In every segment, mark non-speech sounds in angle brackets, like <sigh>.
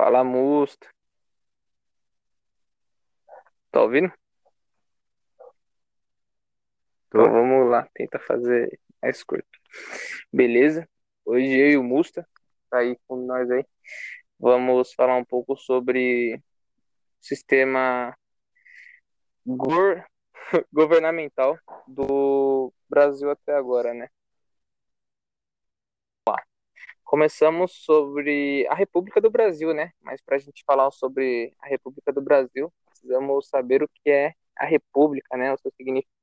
Fala, Musto. Tá ouvindo? Tô. Então vamos lá, tenta fazer mais curto. Beleza? Hoje eu e o Musta, tá aí com nós aí. Vamos falar um pouco sobre sistema gor- <laughs> governamental do Brasil até agora, né? Começamos sobre a República do Brasil, né? Mas para a gente falar sobre a República do Brasil, precisamos saber o que é a República, né? O seu significado.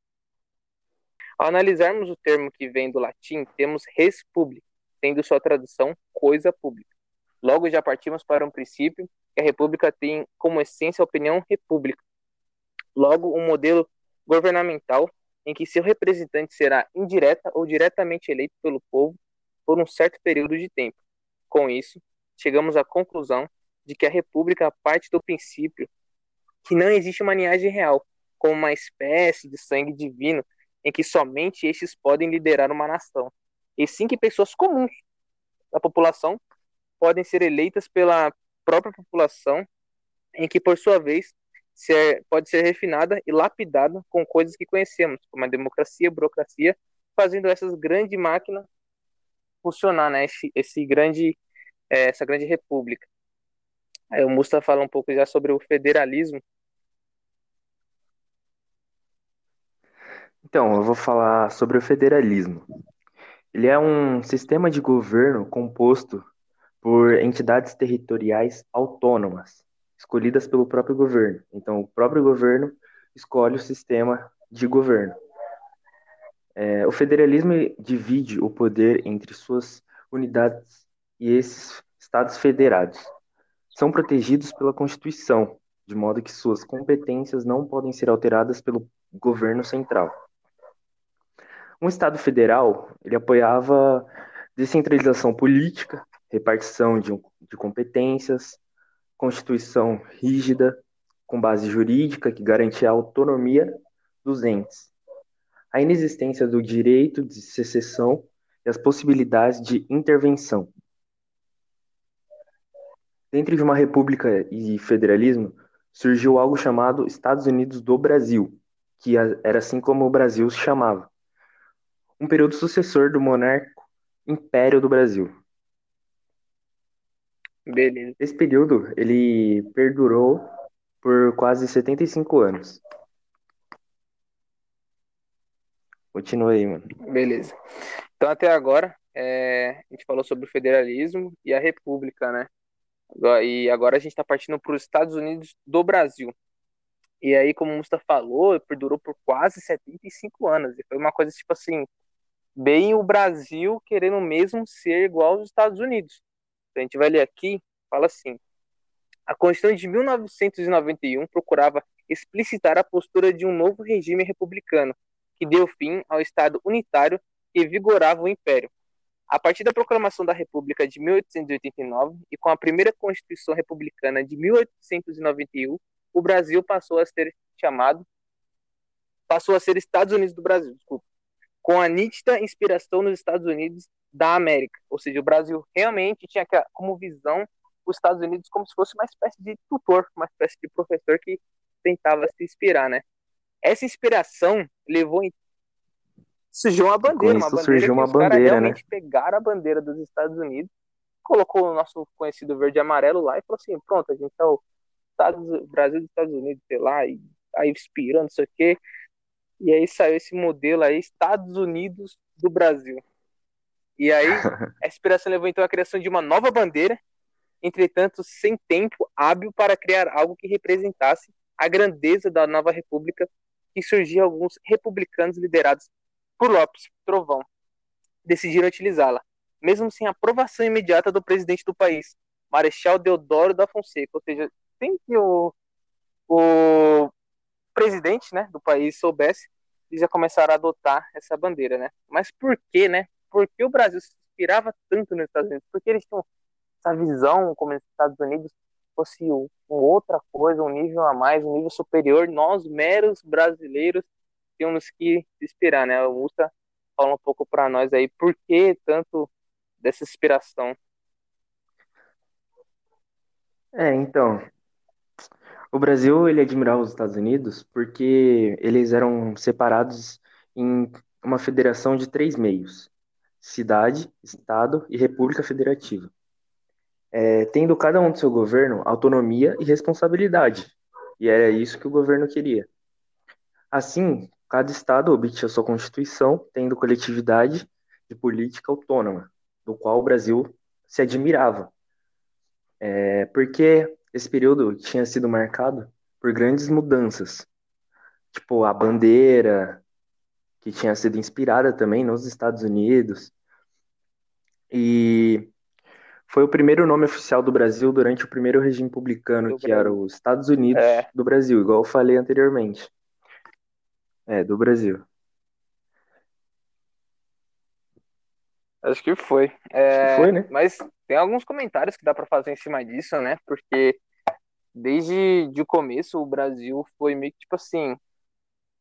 Ao analisarmos o termo que vem do latim, temos res publica, tendo sua tradução coisa pública. Logo já partimos para um princípio que a República tem como essência a opinião república. Logo, um modelo governamental em que seu representante será indireta ou diretamente eleito pelo povo por um certo período de tempo. Com isso, chegamos à conclusão de que a República parte do princípio que não existe uma linhagem real, como uma espécie de sangue divino em que somente estes podem liderar uma nação, e sim que pessoas comuns da população podem ser eleitas pela própria população, em que, por sua vez, ser, pode ser refinada e lapidada com coisas que conhecemos, como a democracia, a burocracia, fazendo essas grandes máquinas funcionar, né? Esse, esse grande, é, essa grande república. Aí o Musta fala um pouco já sobre o federalismo. Então, eu vou falar sobre o federalismo. Ele é um sistema de governo composto por entidades territoriais autônomas, escolhidas pelo próprio governo. Então, o próprio governo escolhe o sistema de governo. É, o federalismo divide o poder entre suas unidades e esses estados federados. São protegidos pela Constituição, de modo que suas competências não podem ser alteradas pelo governo central. Um Estado federal, ele apoiava descentralização política, repartição de, de competências, constituição rígida, com base jurídica que garantia a autonomia dos entes, a inexistência do direito de secessão e as possibilidades de intervenção. Dentro de uma república e federalismo, surgiu algo chamado Estados Unidos do Brasil, que era assim como o Brasil se chamava um período sucessor do monarco Império do Brasil. Beleza. Esse período ele perdurou por quase 75 anos. Continua aí, mano. Beleza. Então, até agora, é, a gente falou sobre o federalismo e a república, né? E agora a gente está partindo para os Estados Unidos do Brasil. E aí, como o Musta falou, perdurou por quase 75 anos. E foi uma coisa, tipo assim, bem o Brasil querendo mesmo ser igual aos Estados Unidos. Então, a gente vai ler aqui, fala assim: a Constituição de 1991 procurava explicitar a postura de um novo regime republicano, que deu fim ao Estado unitário que vigorava o Império. A partir da proclamação da República de 1889 e com a primeira Constituição Republicana de 1891, o Brasil passou a ser chamado passou a ser Estados Unidos do Brasil, desculpa com a nítida inspiração nos Estados Unidos da América. Ou seja, o Brasil realmente tinha como visão os Estados Unidos como se fosse uma espécie de tutor, uma espécie de professor que tentava se inspirar, né? Essa inspiração levou em... surgiu uma bandeira, uma bandeira surgiu uma os caras bandeira, né? realmente pegaram a bandeira dos Estados Unidos, colocou o nosso conhecido verde e amarelo lá e falou assim, pronto, a gente é o Estados, Brasil dos Estados Unidos, sei lá, e aí inspirando, não sei o quê. E aí saiu esse modelo aí, Estados Unidos do Brasil. E aí, <laughs> a inspiração levou então à criação de uma nova bandeira, entretanto, sem tempo hábil para criar algo que representasse a grandeza da nova república que surgia alguns republicanos liderados por Lopes Trovão. Decidiram utilizá-la, mesmo sem aprovação imediata do presidente do país, Marechal Deodoro da Fonseca, ou seja, sem que o, o presidente né, do país soubesse, eles já começaram a adotar essa bandeira, né? Mas por que, né? Por que o Brasil se inspirava tanto nos Estados Unidos? Porque eles tinham essa visão como os Estados Unidos fosse um, outra coisa, um nível a mais, um nível superior. Nós, meros brasileiros, tínhamos que inspirar, né? O Musta fala um pouco para nós aí por que tanto dessa inspiração. É, então, o Brasil ele admirava os Estados Unidos porque eles eram separados em uma federação de três meios: cidade, estado e república federativa, é, tendo cada um do seu governo autonomia e responsabilidade. E era isso que o governo queria. Assim, cada estado obtinha sua constituição, tendo coletividade de política autônoma, do qual o Brasil se admirava, é, porque esse período tinha sido marcado por grandes mudanças, tipo a bandeira, que tinha sido inspirada também nos Estados Unidos, e foi o primeiro nome oficial do Brasil durante o primeiro regime republicano, Do que era os Estados Unidos É, do Brasil, igual eu falei anteriormente. É, do Brasil. acho que foi. Acho que É, foi, né? mas tem alguns comentários que dá para fazer em cima disso, né? Porque desde de o começo o Brasil foi meio que tipo assim,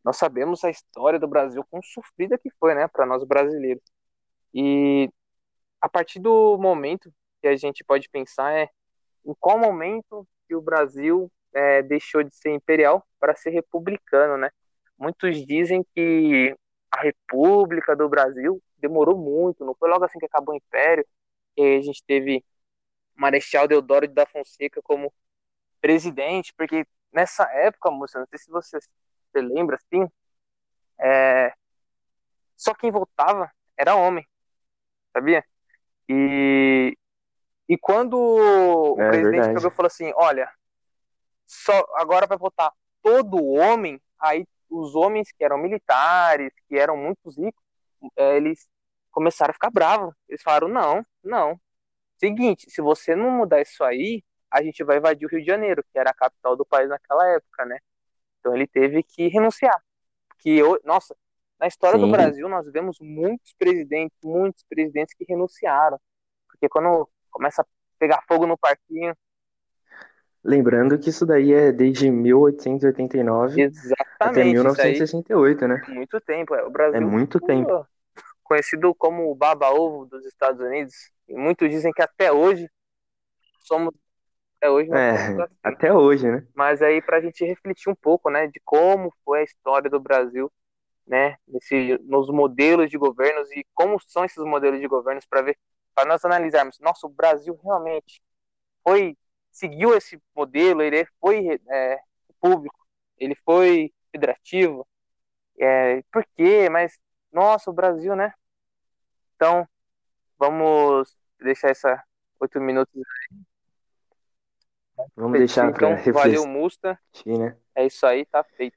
nós sabemos a história do Brasil quão sofrida que foi, né, para nós brasileiros. E a partir do momento que a gente pode pensar é em qual momento que o Brasil é, deixou de ser imperial para ser republicano, né? Muitos dizem que a República do Brasil demorou muito, não foi logo assim que acabou o Império, e a gente teve Marechal Deodoro de da Fonseca como presidente, porque nessa época, moça, não sei se você se lembra, assim, é, só quem votava era homem, sabia? E, e quando o É presidente verdade. pegou e falou assim, olha, só agora vai votar todo homem, aí os homens que eram militares, que eram muito ricos, é, eles começaram a ficar bravos. Eles falaram, não, não. Seguinte, se você não mudar isso aí, a gente vai invadir o Rio de Janeiro, que era a capital do país naquela época, né? Então ele teve que renunciar. Que eu, nossa, na história do Sim, Brasil nós vemos muitos presidentes, muitos presidentes que renunciaram. Porque quando começa a pegar fogo no parquinho, lembrando que isso daí é desde 1889 até exatamente, aí 1968, né? muito tempo. É, O É Brasil muito tempo. conhecido como o baba-ovo dos Estados Unidos. E muitos dizem que até hoje somos, até hoje É, assim. até hoje, né? Mas aí para a gente refletir um pouco, né, de como foi a história do Brasil, né, nesse, nos modelos de governos e como são esses modelos de governos para ver, para nós analisarmos, nossa, o Brasil realmente foi seguiu esse modelo, ele foi é, público, ele foi federativo, é, por quê? Mas nossa, o Brasil, né? Então vamos deixar essa oito minutos Vamos refletir. deixar para Então valeu, refletir, Musta. né? É isso aí, tá feito.